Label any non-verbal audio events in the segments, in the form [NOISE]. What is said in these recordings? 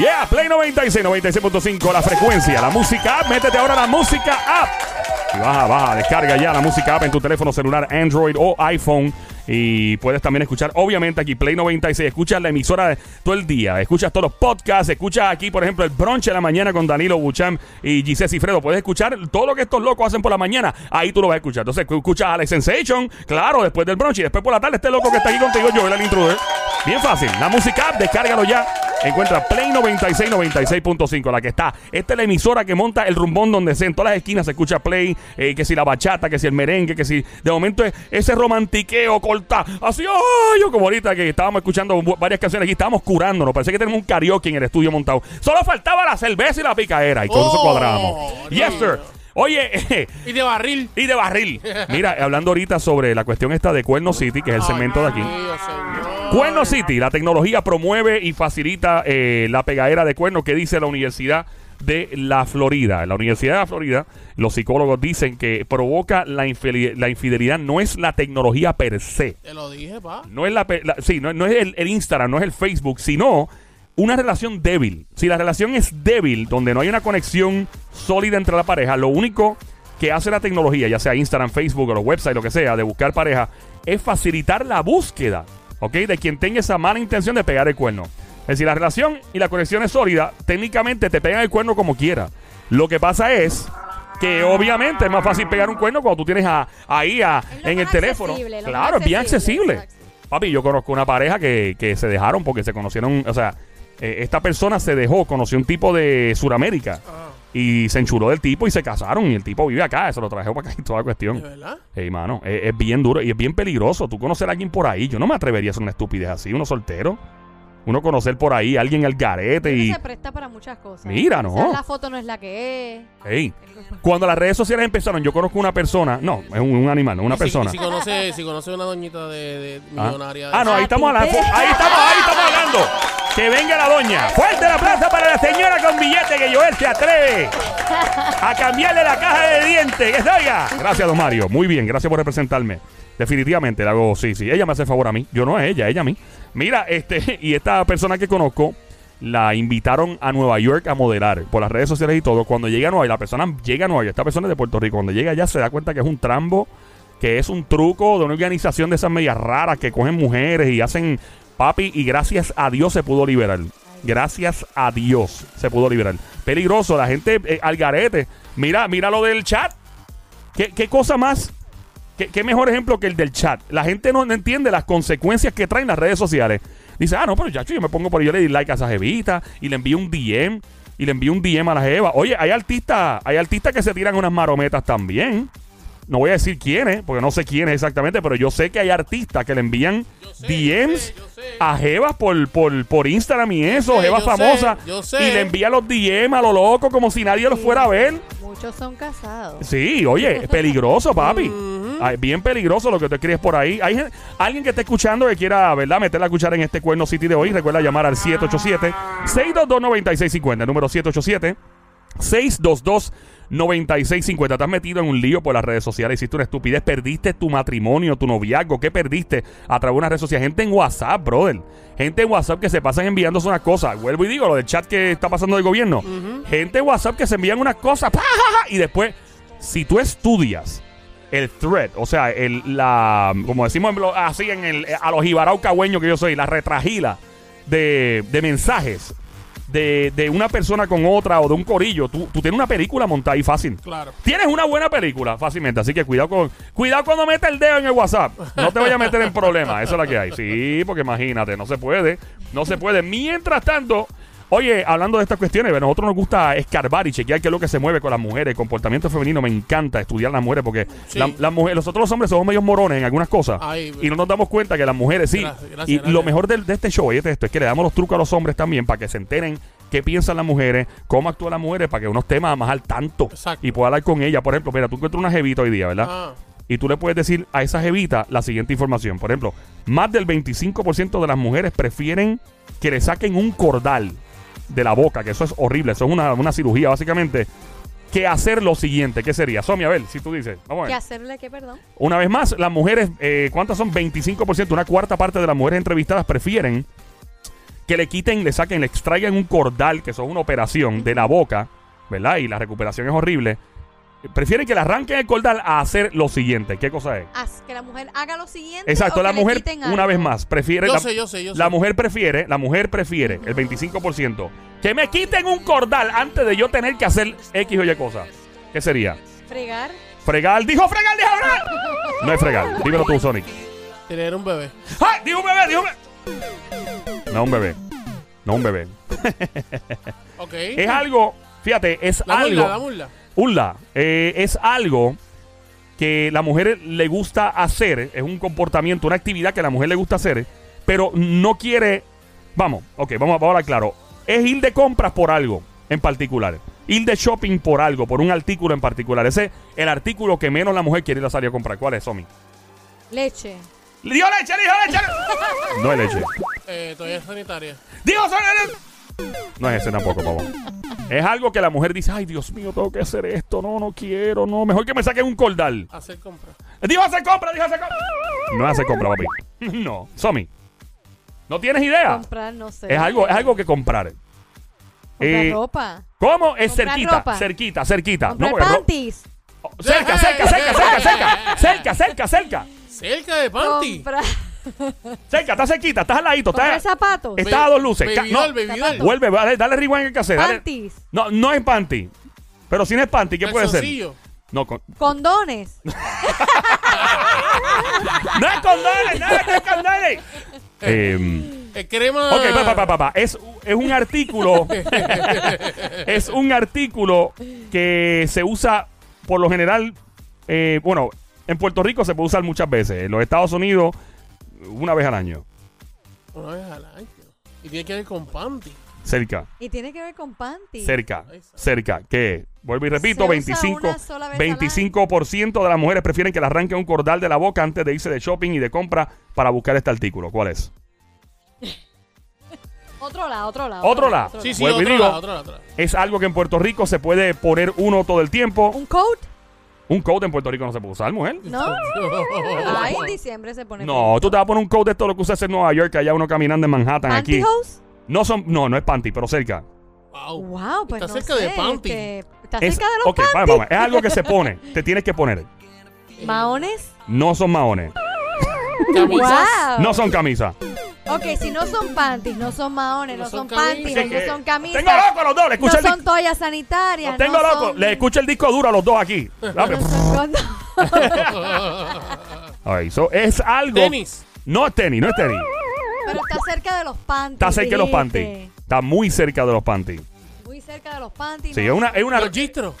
Yeah, Play 96, 96.5, la frecuencia, la música app. Métete ahora la música app. Y baja, baja, descarga ya la música app en tu teléfono celular, Android o iPhone. Y puedes también escuchar, obviamente, aquí Play 96. Escuchas la emisora todo el día. Escuchas todos los podcasts. Escuchas aquí, por ejemplo, el brunch de la mañana con Danilo Buchan y Giselle Cifredo. Puedes escuchar todo lo que estos locos hacen por la mañana. Ahí tú lo vas a escuchar. Entonces, escuchas a Alex Sensation, claro, después del brunch. Y después por la tarde, este loco que está aquí contigo, yo, el intruder. Bien fácil. La música descárgalo ya. Encuentra Play 96, 96.5, la que está. Esta es la emisora que monta el rumbón donde sea. En todas las esquinas se escucha Play, eh, que si la bachata, que si el merengue, que si de momento es ese romantiqueo corta. Así, ay, yo como ahorita que estábamos escuchando varias canciones aquí, estábamos curándonos. Parece que tenemos un karaoke en el estudio montado. Solo faltaba la cerveza y la picaera. Y con eso Oh, cuadramos. Yes, sir. Oye, Y de barril. [LAUGHS] y de barril. Mira, hablando ahorita sobre la cuestión esta de Cuerno City, que es el segmento de aquí. Cuerno City, la tecnología promueve y facilita eh, la pegadera de cuernos que dice la Universidad de la Florida. En la Universidad de la Florida, los psicólogos dicen que provoca la, infidelidad no es la tecnología per se. Te lo dije, pa. No es la, pe- la- sí, no, no es el, el Instagram, no es el Facebook, sino una relación débil. Si la relación es débil, donde no hay una conexión sólida entre la pareja, lo único que hace la tecnología, ya sea Instagram, Facebook o los websites, lo que sea, de buscar pareja, es facilitar la búsqueda, ¿ok? De quien tenga esa mala intención de pegar el cuerno. Es decir, la relación y la conexión es sólida, técnicamente te pegan el cuerno como quiera. Lo que pasa es que obviamente es más fácil pegar un cuerno cuando tú tienes a- ahí a- en el teléfono. Claro, es bien accesible, accesible. Papi, yo conozco una pareja que, que se dejaron porque se conocieron, o sea, eh, esta persona se dejó, conoció un tipo de Sudamérica Ah, y se enchuló del tipo y se casaron y el tipo vive acá, se lo trajo para acá y toda la ¿De cuestión. verdad? Ey, mano, es, es bien duro y es bien peligroso. Tú conocer a alguien por ahí, yo no me atrevería a hacer una estupidez así, uno soltero. Uno conocer por ahí a alguien al garete y... se presta para muchas cosas. Mira, ¿no? Quizás la foto no es la que es. Ey, cuando las redes sociales empezaron, yo conozco una persona, no, es un, un animal, no una Y si- persona. Si, conoce, si conoce una doñita de, de Ah. millonaria. de- Ah, no, ahí Ah, estamos hablando. Ahí estamos, ahí estamos hablando. Que venga la doña. Fuerte el aplauso para la señora con billete que Joel se atreve a cambiarle la caja de dientes. Que se oiga. Gracias, don Mario. Muy bien, gracias por representarme. Definitivamente, le hago, sí, sí. Ella me hace favor a mí. Yo no a ella, ella a mí. Mira, este, [LAUGHS] y esta persona que conozco, la invitaron a Nueva York a modelar por las redes sociales y todo. Cuando llega a Nueva la persona llega a Nueva York, esta persona es de Puerto Rico, cuando llega allá se da cuenta que es un trambo, que es un truco de una organización de esas medias raras que cogen mujeres y hacen papi y gracias a Dios se pudo liberar. Gracias a Dios se pudo liberar. Peligroso, la gente eh, al garete. Mira, mira lo del chat. ¿Qué, qué cosa más? ¿Qué, qué mejor ejemplo que el del chat? La gente no, entiende las consecuencias que traen las redes sociales. Dice, ah, no, pero ya yo me pongo por ahí, yo le di like a esa jevita y le envío un DM y le envío un DM a la jeva. Oye, hay artistas, hay artistas que se tiran unas marometas también. No voy a decir quiénes, porque no sé quiénes exactamente, pero yo sé que hay artistas que le envían Yo sé, DMs yo sé, yo sé. A jevas por, por, por Instagram y eso, yo sé, famosas. yo sé. Y le envía los DM a lo loco como si nadie los fuera a ver. Muchos son casados. Sí, oye, es peligroso, papi. Ay, bien peligroso lo que te crees por ahí. Hay alguien que esté escuchando que quiera, ¿verdad?, meter la cuchara en este Cuerno City de hoy. Recuerda llamar al 787-622-9650. El número 787-622-9650. Estás metido en un lío por las redes sociales. Hiciste una estupidez. Perdiste tu matrimonio, tu noviazgo. ¿Qué perdiste a través de una red social? Gente en WhatsApp, brother. Gente en WhatsApp que se pasan enviándose unas cosas. Vuelvo y digo, lo del chat que está pasando del gobierno. Gente en WhatsApp que se envían unas cosas. ¡pa, ja, ja! Y después, si tú estudias el thread, o sea, el, la, como decimos así en el, a los jibarau cagüeños que yo soy, la retragila de, de mensajes de, de una persona con otra o de un corillo, tú, tú tienes una película montada ahí fácil. Claro. Tienes una buena película fácilmente, así que cuidado con cuidado cuando metes el dedo en el WhatsApp. No te vayas a meter en problemas, eso es lo que hay. Sí, porque imagínate, no se puede, no se puede. Mientras tanto, oye, hablando de estas cuestiones, a nosotros nos gusta escarbar y chequear qué es lo que se mueve con las mujeres, el comportamiento femenino, me encanta estudiar las mujeres porque Sí. la- las mujeres, nosotros los hombres somos medios morones en algunas cosas Ay, y no nos damos cuenta que las mujeres sí. Gracias, gracias, y gracias. lo mejor de, este show, oye, esto es que le damos los trucos a los hombres también para que se enteren qué piensan las mujeres, cómo actúan las mujeres, para que uno esté más, más al tanto Exacto. y pueda hablar con ella. Por ejemplo, mira, tú encuentras una jevita hoy día, ¿verdad? Ah, Y tú le puedes decir a esa jevita la siguiente información. Por ejemplo, más del 25% de las mujeres prefieren que le saquen un cordal de la boca, que eso es horrible, eso es una, una cirugía básicamente, que hacer lo siguiente. ¿Qué sería? Somi, a ver, si tú dices. Vamos a ¿Qué ver. hacerle qué, perdón? Una vez más, las mujeres, eh, ¿cuántas son? 25%, una cuarta parte de las mujeres entrevistadas prefieren que que le quiten, le saquen, le extraigan un cordal, que eso es una operación de la boca, ¿verdad? Y la recuperación es horrible. Prefieren que le arranquen el cordal a hacer lo siguiente. ¿Qué cosa es? Haz que la mujer haga lo siguiente. Exacto, o la que le mujer, quiten una algo. vez más, prefiere. Yo la, sé, yo sé, yo sé. la mujer prefiere, la mujer prefiere, el 25%, que me quiten un cordal antes de yo tener que hacer X o Y cosa. ¿Qué sería? Fregar. Fregar, dijo fregar, dijo fregar. No es fregar, dímelo tú, Sonic. Tener un bebé. ¡Ay! Dijo un bebé, dijo un bebé. No un bebé. No un bebé. Ok. Es algo, fíjate, es La algo. mula, la mula. Unla, eh, es algo que la mujer le gusta hacer, es un comportamiento, una actividad que a la mujer le gusta hacer, pero no quiere. Vamos, ok, vamos, a hablar claro. Es ir de compras por algo en particular. Ir de shopping por algo, por un artículo en particular. Ese es el artículo que menos la mujer quiere ir a salir a comprar. ¿Cuál es, Somi? Leche. ¡Dijo leche, dijo leche! [LAUGHS] No es leche. Eh, toalla sanitaria. ¡Dijo leche! No es ese tampoco, papá. Es algo que la mujer dice, ay, Dios mío, tengo que hacer esto. No, no quiero, no. Mejor que me saquen un cordal. Hacer compras. Dijo hacer compra, dijo hacer compra. No es hacer compra, papi. [LAUGHS] No. Somi. ¿No tienes idea? Comprar, no sé. Es algo, es algo que comprar. Comprar Eh, ropa. ¿Cómo? Es Comprar cerquita, ropa. cerquita, cerquita. Comprar porque ro- panties. Oh, cerca, cerca, cerca, cerca, cerca. Cerca, cerca, cerca. Cerca de panty. Comprar, Cerca, está cerquita, estás al ladito. Está, zapatos. está a dos luces. Ca- Baby no, doll, baby doll. zapatos. vuelve, dale, dale rewind en cassette. dale. Panties. No, no es panty. Pero si no es panty, ¿qué puede ser? Calzoncillo. No, con- Condones. [LAUGHS] no es condones, no es condones. Eh, Eh, crema. Ok, pa, pa, pa, pa, pa. Es, es un artículo. [LAUGHS] es un artículo que se usa por lo general. eh, bueno, en Puerto Rico se puede usar muchas veces. En los Estados Unidos, una vez al año. Una vez al año. Y tiene que ver con panty. Cerca, Y tiene que ver con panties. cerca, cerca. Que, vuelvo y repito, Se usa 25, una sola vez al año. 25% de las mujeres prefieren que le arranquen un cordal de la boca antes de irse de shopping y de compra para buscar este artículo. ¿Cuál es? [LAUGHS] Otro lado, otro lado. Otro lado. Sí, sí, Vuelvo y otro digo- lado, otro lado, otro lado. Es algo que en Puerto Rico se puede poner uno todo el tiempo. ¿Un coat? Un coat en Puerto Rico no se puede usar, mujer. ¿No? [LAUGHS] Ay, en diciembre se pone. No, tú te vas a poner un coat de todo lo que usas en Nueva York, allá uno caminando en Manhattan, aquí. ¿Pantyhose? No son, no, no es panty, pero cerca. Wow. Wow, pues Está no cerca sé, de panty. este, está Es, cerca de los ok, vamos, vamos, es algo que se pone, te tienes que poner. maones. No son maones, Camisas. Wow. no son camisas. Ok, si no son panties, no son maones, no, No son, panties, no son camisas. Tengo loco los dos, le escucho no el son toallas sanitarias. Tengo no loco, son- le escucho el disco duro a los dos aquí. No son condones. [LAUGHS] Ay, so, es algo. Tenis. No es tenis, no es tenis. Pero está cerca de los panties. Está cerca de los panties. Está muy cerca de los panties. Muy cerca de los panties. Sí, no. es una, es una. Los gistros.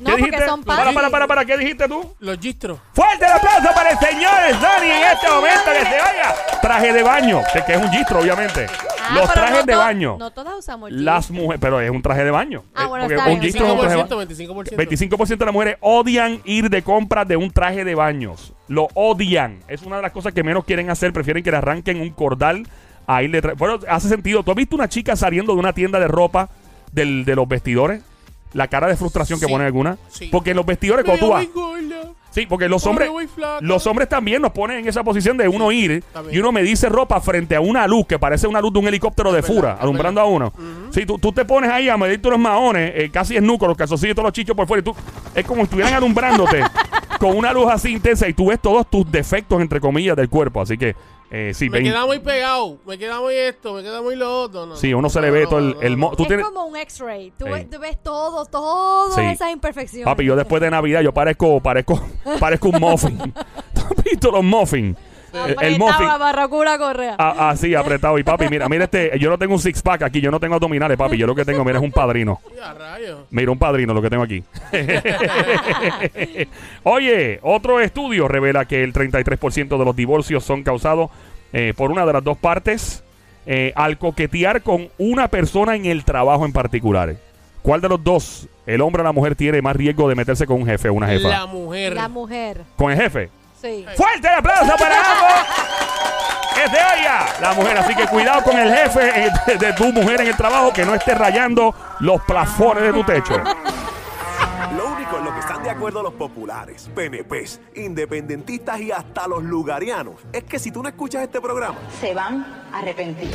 No, ¿Qué porque dijiste? son Para, para, para, para, ¿qué dijiste tú? Los gistros. Fuerte el aplauso para el señor Sony en este momento que se vaya. Traje de baño, que, que es un gistro, obviamente. Ah, Los pero trajes no de to- baño. No todas usamos Las jeans. mujeres, pero es un traje de baño. Ah, Eh, bueno, porque está un bien. gistro es un traje de 25%, baño. 25%. 25% de las mujeres odian ir de compras de un traje de baños. Lo odian. Es una de las cosas que menos quieren hacer. Prefieren que le arranquen un cordal a ir de tra- Bueno, hace sentido. ¿Tú has visto una chica saliendo de una tienda de ropa del- de los vestidores? La cara de frustración que Sí. pone alguna. Sí. Porque en los vestidores, cuando tú vas. Sí, porque los hombres, los hombres también nos ponen en esa posición de uno ir y uno medirse ropa frente a una luz que parece una luz de un helicóptero de fura, alumbrando a uno. Sí, tú, tú te pones ahí a medirte unos maones, eh, casi esnuco, los calzoncillos y todos los chichos por fuera, y tú, es como si estuvieran alumbrándote [LAUGHS] con una luz así intensa y tú ves todos tus defectos, entre comillas, del cuerpo. Así que, eh, sí, Me queda muy pegado. Me queda muy esto. Me queda muy lo otro. No, Sí, no, uno se no, le ve no, todo el- el mo- tú es tienes- como un X-ray. Tú, ves, tú ves todo, todas Sí. esas imperfecciones. Papi, yo después de Navidad yo parezco, parezco, [LAUGHS] parezco un muffin. [LAUGHS] ¿Tú has visto los muffins? El, el muffin. Barracuda Correa. Ah, Así, apretado. Y papi, mira, mira este. Yo no tengo un six pack aquí, yo no tengo abdominales, papi. Yo lo que tengo, mira, es un padrino. Mira, un padrino lo que tengo aquí. [LAUGHS] Oye, otro estudio revela que el 33% de los divorcios son causados eh, por una de las dos partes eh, al coquetear con una persona en el trabajo en particular. ¿Cuál de los dos, el hombre o la mujer, tiene más riesgo de meterse con un jefe o una jefa? La mujer. La mujer. ¿Con el jefe? Sí. ¡Fuerte el aplauso para [LAUGHS] ambos! ¡Que se oiga! La mujer, así que cuidado con el jefe eh, de, de tu mujer en el trabajo que no esté rayando los plafones de tu techo. Lo único en lo que están de acuerdo los populares, PNPs, independentistas y hasta los lugarianos es que si tú no escuchas este programa, se van a arrepentir.